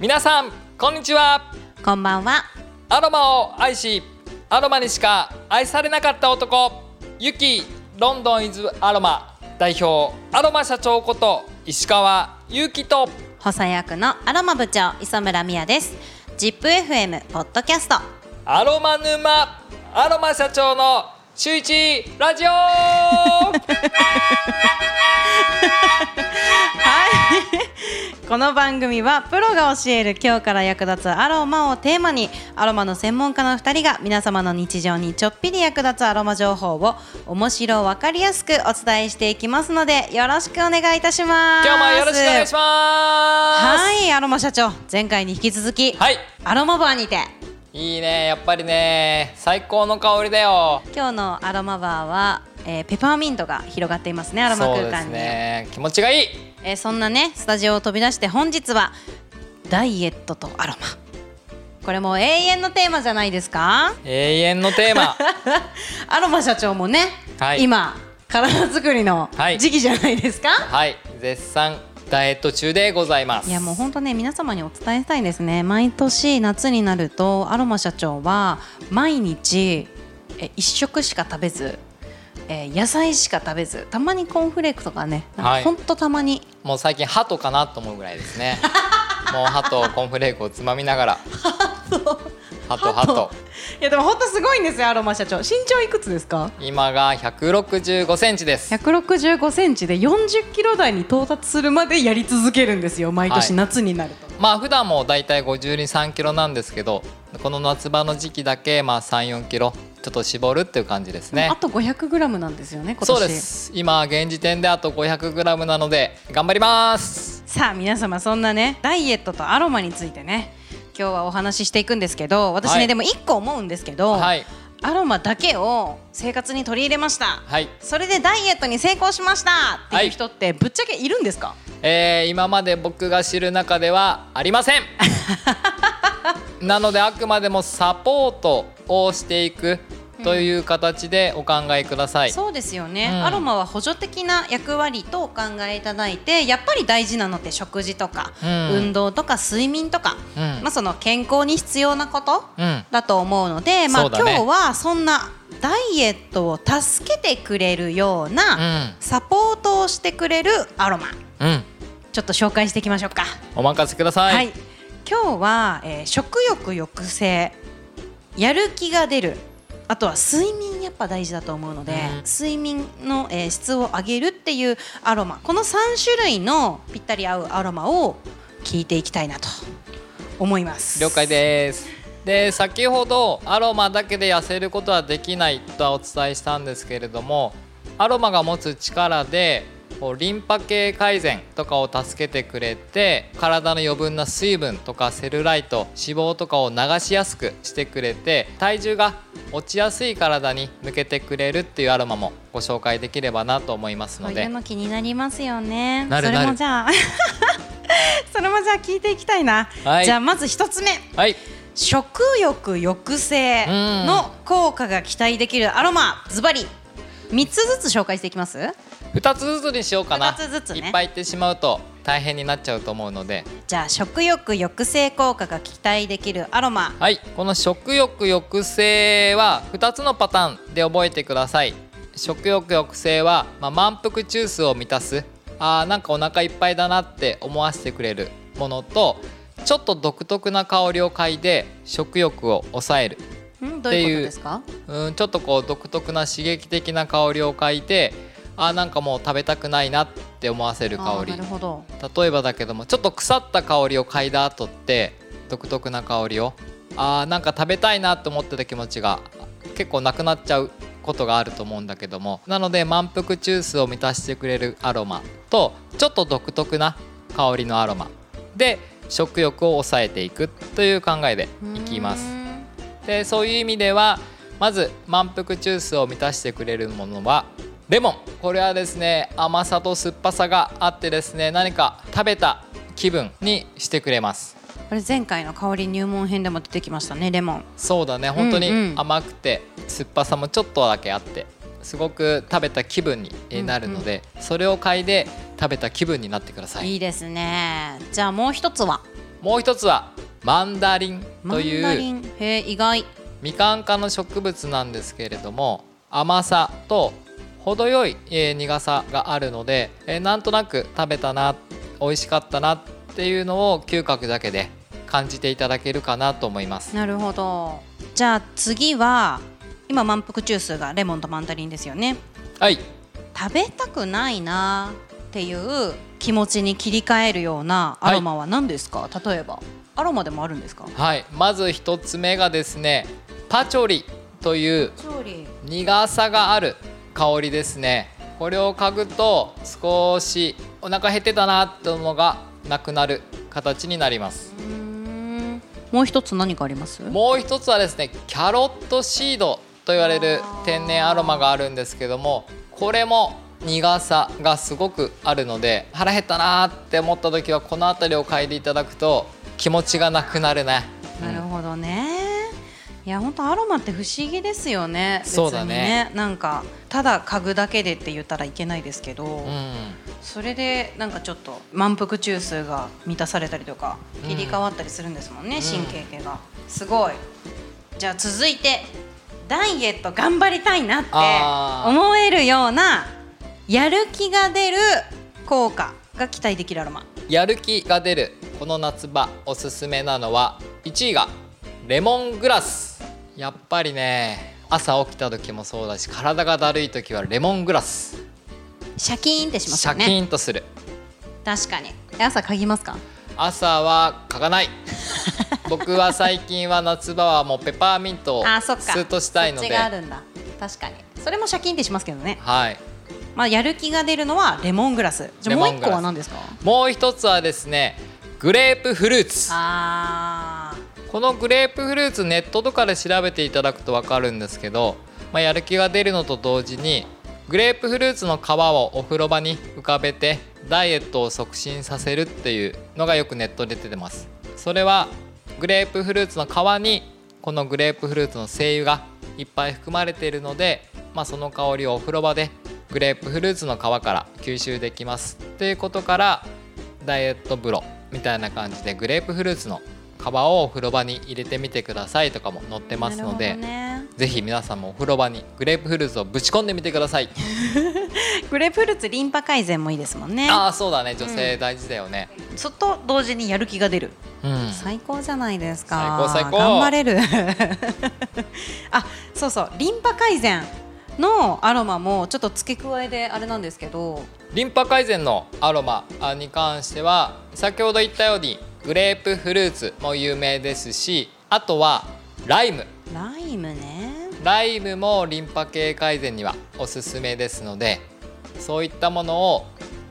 皆さんこんにちは。こんばんは。アロマを愛しアロマにしか愛されなかった男ユキロンドンイズアロマ代表アロマ社長こと石川祐希と補佐役のアロマ部長磯村美也です。ZIPFM ポッドキャスト。アロマ沼アロマ社長の週一ラジオはいこの番組はプロが教える今日から役立つアロマをテーマにアロマの専門家の2人が皆様の日常にちょっぴり役立つアロマ情報を面白わかりやすくお伝えしていきますのでよろしくお願いいたします。今日もよろしくお願いします。はいアロマ社長。前回に引き続き、はい。アロマバーにて。いいねやっぱりね最高の香りだよ。今日のアロマバーは、えーペパーミントが広がっていますねアロマ空そうです間にね。気持ちがいい。えーそんなねスタジオを飛び出して本日はダイエットとアロマ。これもう永遠のテーマじゃないですか？永遠のテーマ。アロマ社長もね、はい。今体作りのはい。時期じゃないですか、はい。絶賛ダイエット中でございます。いやもう本当ね皆様にお伝えしたいですね。毎年夏になるとアロマ社長は毎日え一食しか食べず、えー野菜しか食べずたまにコーンフレークとかねはい。ほんとたまに。もう最近ハトかなと思うぐらいですね。もうハトコーンフレークをつまみながら。ハトハトいやでも本当すごいんですよアロマ社長。身長いくつですか？今が165センチです。165センチで40キロ台に到達するまでやり続けるんですよ毎はい。年夏になると、まあ普段もだいたい523キロなんですけどこの夏場の時期だけまあ34キロちょっと絞るっていう感じですね。あと500グラムなんですよね今年。そうです。今現時点であと500グラムなので頑張ります。さあ皆様そんなねダイエットとアロマについてね今日はお話ししていくんですけど私ね、はい。でも一個思うんですけど、はい。アロマだけを生活に取り入れました。はい。それでダイエットに成功しました。ってはい。いう人ってぶっちゃけいるんですか、えー今まで僕が知る中ではありません。なのであくまでもサポートをしていくという形でお考えください、そうですよね、うん。アロマは補助的な役割とお考えいただいてやっぱり大事なのって食事とか、うん。運動とか睡眠とか、うん。まあ、その健康に必要なことうん。だと思うので、まあね。今日はそんなダイエットを助けてくれるような、サポートをしてくれるアロマ。うん。うんちょっと紹介していきましょうか。お任せください、はい、今日は、えー食欲抑制。やる気が出るあとは睡眠やっぱ大事だと思うので、うん。睡眠の、えー質を上げるっていうアロマ。この3種類のぴったり合うアロマを聞いていきたいなと思います。了解です。で先ほどアロマだけで痩せることはできないとはお伝えしたんですけれどもアロマが持つ力でこうリンパ系改善とかを助けてくれて体の余分な水分とかセルライト脂肪とかを流しやすくしてくれて体重が落ちやすい体に向けてくれるっていうアロマもご紹介できればなと思いますので。そういうの気になりますよね。なるそれなるもじゃあ それもじゃあ聞いていきたいな、はい。じゃあまず一つ目。はい。食欲抑制の効果が期待できるアロマズバリ3つずつ紹介していきます2つずつにしようかな。二つずつね。いっぱい言ってしまうと大変になっちゃうと思うので。じゃあ食欲抑制効果が期待できるアロマ。はいこの食欲抑制は2つのパターンで覚えてください。食欲抑制は、まあ、満腹中枢を満たす。あーなんかお腹いっぱいだなって思わせてくれるものとちょっと独特な香りを嗅いで食欲を抑える。んどういうことですか？うんちょっとこう独特な刺激的な香りを嗅いであーなんかもう食べたくないなって思わせる香り。例えばだけどもちょっと腐った香りを嗅いだ後って独特な香りをあーなんか食べたいなと思ってた気持ちが結構なくなっちゃうことがあると思うんだけども。なので満腹中枢を満たしてくれるアロマとちょっと独特な香りのアロマ。で食欲を抑えていくという考えでいきます。でそういう意味ではまず満腹中枢を満たしてくれるものはレモンこれはですね甘さと酸っぱさがあってですね何か食べた気分にしてくれます。これ前回の香り入門編でも出てきましたねレモン。そうだね本当にうんうん。甘くて酸っぱさもちょっとだけあってすごく食べた気分になるので、それを嗅いで食べた気分になってください。いいですね。じゃあもう一つは？もう一つはマンダリンといマンダリうン？へえ意外。みかん科の植物なんですけれども甘さと程よい、えー苦さがあるので、えーなんとなく食べたな美味しかったなっていうのを嗅覚だけで感じていただけるかなと思います。なるほど。じゃあ次は今満腹中枢がレモンとマンダリンですよね。はい。食べたくないなっていう気持ちに切り替えるようなアロマは何ですか、例えば。アロマでもあるんですか？はい。まず一つ目がですねパチョリという苦さがある香りですね。これを嗅ぐと少しお腹減ってたなっていうのがなくなる形になります。もう一つ何かあります？もう一つはですねキャロットシードと言われる天然アロマがあるんですけどもこれも苦さがすごくあるので腹減ったなーって思った時はこの辺りを嗅いでいただくと気持ちがなくなるね。なるほどね。いや本当アロマって不思議ですよね。そうだね別になんかただ嗅ぐだけでって言ったらいけないですけど、うんそれでなんかちょっと満腹中枢が満たされたりとかうん切り替わったりするんですもんね、ん神経系が。すごい。じゃあ続いてダイエット頑張りたいなって思えるようなやる気が出る効果が期待できるアロマ。やる気が出るこの夏場おすすめなのは1位がレモングラスやっぱりね朝起きた時もそうだし体がだるい時はレモングラス。シャキーンってしますシャキ。ーンとする。確かに。え朝嗅ぎますか？朝は嗅がない。僕は最近は夏場はもうペパーミントをあそっか。スーッとしたいのそっでちがあるんだ。確かに。それもシャキンってしますけどね。はい。まあやる気が出るのはレモングラス。じゃあもう一個は何ですか？もう一つはですねグレープフルーツ。あこのグレープフルーツネットとかで調べていただくと分かるんですけど、まあ、やる気が出るのと同時にグレープフルーツの皮をお風呂場に浮かべてダイエットを促進させるっていうのがよくネットで出てます。それはグレープフルーツの皮にこのグレープフルーツの精油がいっぱい含まれているので、まあ、その香りをお風呂場でグレープフルーツの皮から吸収できます。っていうことからダイエット風呂みたいな感じでグレープフルーツの皮をお風呂場に入れてみてくださいとかも載ってーますので、ね、ぜひ皆さんもお風呂場にグレープフルーツをぶち込んでみてください。グレープフルーツリンパ改善もいいですもんね。ああそうだね。女性大事だよね、そと同時にやる気が出る。うん。最高じゃないですか。最高最高。頑張れる。あそうそう。リンパ改善のアロマもちょっと付け加えであれなんですけど。リンパ改善のアロマに関しては先ほど言ったようにグレープフルーツも有名ですしあとはライム。ライムね。ライムもリンパ系改善にはおすすめですのでそういったものを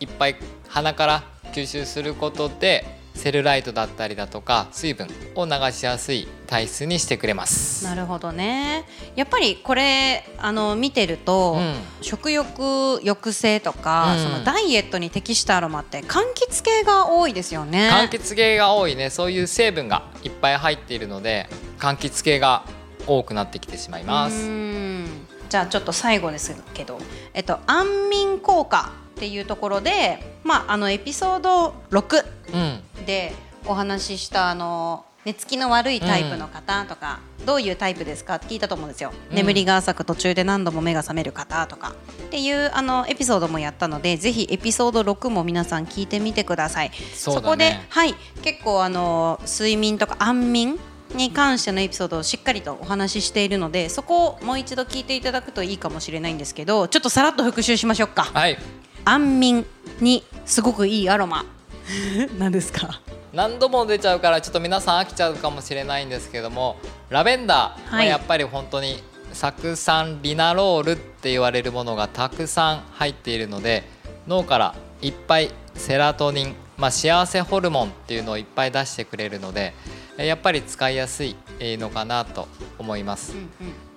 いっぱい鼻から吸収することでセルライトだったりだとか水分を流しやすい体質にしてくれます。なるほどね。やっぱりこれあの見てると、うん。食欲抑制とか、うん。そのダイエットに適したアロマって柑橘系が多いですよね。柑橘系が多いね。そういう成分がいっぱい入っているので柑橘系が多くなってきてしまいまうす。ん。じゃあちょっと最後ですけど、えっと、安眠効果っていうところで、まあ、あのエピソード6うんでお話ししたあの寝つきの悪いタイプの方とか、どういうタイプですか？って聞いたと思うんですよ、うん。眠りが浅く途中で何度も目が覚める方とか。っていうあのエピソードもやったのでぜひエピソード6も皆さん聞いてみてください。そね。こで、はい、結構あの睡眠とか安眠に関してのエピソードをしっかりとお話ししているのでそこをもう一度聞いていただくといいかもしれないんですけどちょっとさらっと復習しましょうか。はい。安眠にすごくいいアロマ 何ですか？何度も出ちゃうからちょっと皆さん飽きちゃうかもしれないんですけどもラベンダーははいやっぱり本当に酢酸リナロールって言われるものがたくさん入っているので脳からいっぱいセラトニン、まあ、幸せホルモンっていうのをいっぱい出してくれるのでえやっぱり使いやすいえーのかなと思います。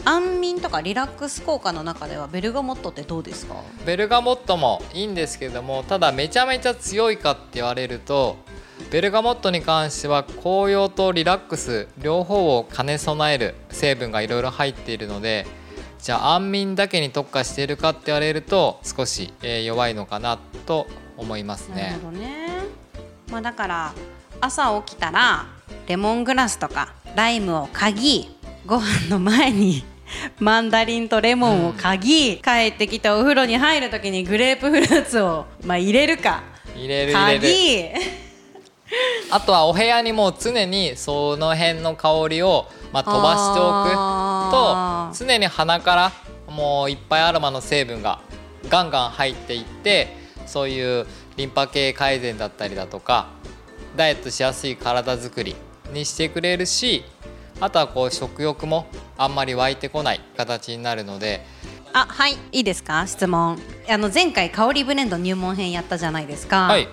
安眠とかリラックス効果の中ではベルガモットってどうですか？ベルガモットもいいんですけどもただめちゃめちゃ強いかって言われるとベルガモットに関しては紅葉とリラックス両方を兼ね備える成分がいろいろ入っているのでじゃあ安眠だけに特化しているかって言われると少し、えー弱いのかなと思いますなるねほ。どね、まあ、だから朝起きたらレモングラスとかライムを嗅ぎご飯の前に マンダリンとレモンを嗅ぎ、帰ってきてお風呂に入る時にグレープフルーツを、まあ、入れるか。入れる入れる。あとはお部屋にも常にその辺の香りを、まあ、飛ばしておくと常に鼻からもういっぱいアロマの成分がガンガン入っていってそういうリンパ系改善だったりだとかダイエットしやすい体づくりにしてくれるしあとはこう食欲もあんまり湧いてこない形になるのであはいいいですか？質問。あの前回香りブレンド入門編やったじゃないですか、はい。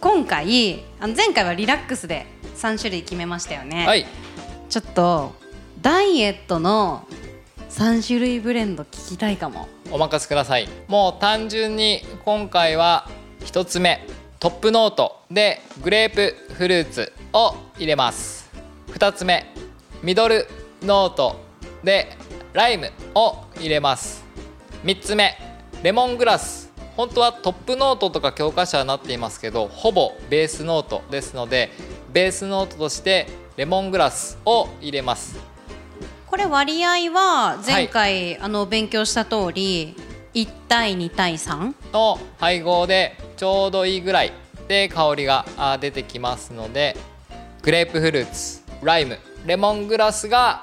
今回あの前回はリラックスで3種類決めましたよね、はい。ちょっとダイエットの3種類ブレンド聞きたいかも。お任せください。もう単純に今回は1つ目トップノートでグレープフルーツを入れます。2つ目ミドルノートでライムを入れます。3つ目レモングラス。本当はトップノートとか教科書はなっていますけどほぼベースノートですのでベースノートとしてレモングラスを入れます。これ割合は前回、あの勉強した通り1対2対 3? の配合でちょうどいいぐらいで香りがあ出てきますのでグレープフルーツライムレモングラスが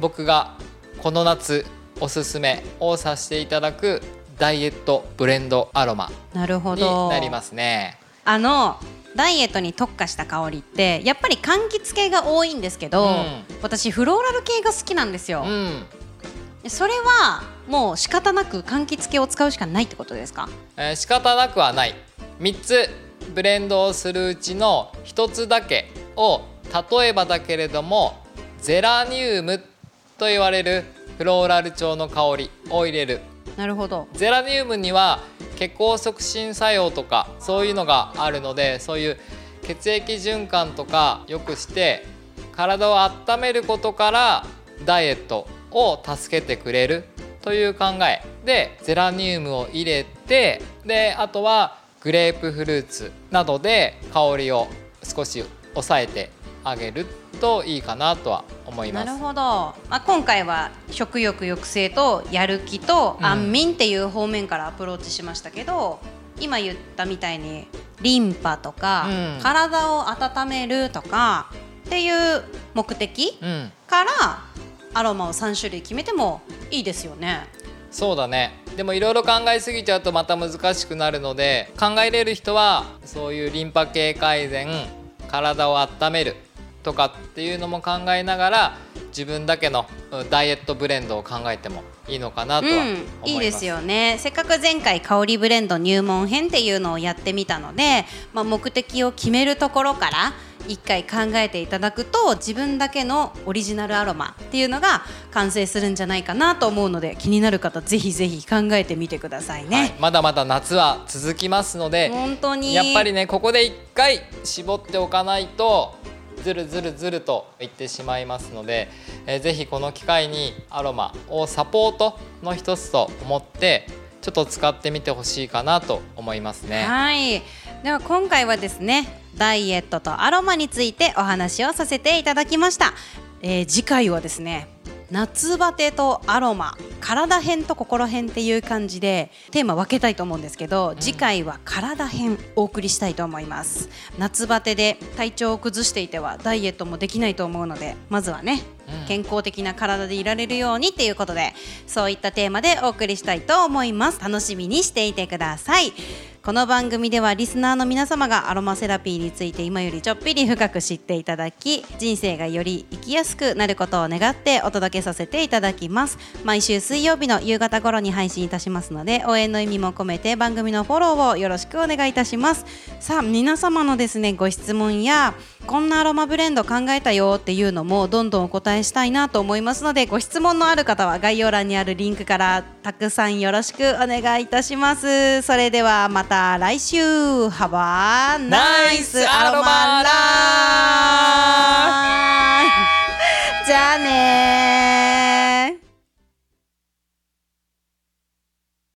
僕がこの夏おすすめをさせていただくダイエットブレンドアロマなるほにどなりますね。あのダイエットに特化した香りってやっぱり柑橘系が多いんですけど、うん。私フローラル系が好きなんですよ。う、ん。それはもう仕方なく柑橘系を使うしかないってことですか？えー仕方なくはない。3つブレンドをするうちの1つだけを例えばだけれどもゼラニウムと言われるフローラル調の香りを入れる。なるほど。ゼラニウムには血行促進作用とかそういうのがあるのでそういう血液循環とか良くして体を温めることからダイエットを助けてくれるという考え。でゼラニウムを入れてであとはグレープフルーツなどで香りを少し抑えてあげるといいかなとは思います。なるほど、まあ、今回は食欲抑制とやる気とうん。安眠っていう方面からアプローチしましたけど、今言ったみたいにリンパとか、うん。体を温めるとかっていう目的うん。からアロマを3種類決めてもいいですよね。そうだね。でもいろいろ考えすぎちゃうとまた難しくなるので考えれる人はそういうリンパ系改善体を温めるとかっていうのも考えながら自分だけのうんダイエットブレンドを考えてもいいのかなとは思います、うん、いいですよね。せっかく前回香りブレンド入門編っていうのをやってみたので、まあ、目的を決めるところから一回考えていただくと自分だけのオリジナルアロマっていうのが完成するんじゃないかなと思うので気になる方ぜひぜひ考えてみてくださいはいね。まだまだ夏は続きますので本当に。やっぱりねここで一回絞っておかないとずるずるずるといってしまいますので、えーぜひこの機会にアロマをサポートの一つと思ってちょっと使ってみてほしいかなと思いますね。はいでは今回はですねダイエットとアロマについてお話をさせていただきました、えー次回はですね夏バテとアロマ体編と心編っていう感じでテーマ分けたいと思うんですけど、次回は体編お送りしたいと思います。夏バテで体調を崩していてはダイエットもできないと思うのでまずはねうん。健康的な体でいられるようにっていうことでそういったテーマでお送りしたいと思います。楽しみにしていてくださいこの番組ではリスナーの皆様がアロマセラピーについて今よりちょっぴり深く知っていただき人生がより生きやすくなることを願ってお届けさせていただきます。毎週水曜日の夕方頃に配信いたしますので応援の意味も込めて番組のフォローをよろしくお願いいたします。さあ皆様のですねご質問やこんなアロマブレンド考えたよっていうのもどんどんお答えしたいなと思いますのでご質問のある方は概要欄にあるリンクからたくさんよろしくお願いいたします。それではまた。来週。Have a nice アロマラじゃあねー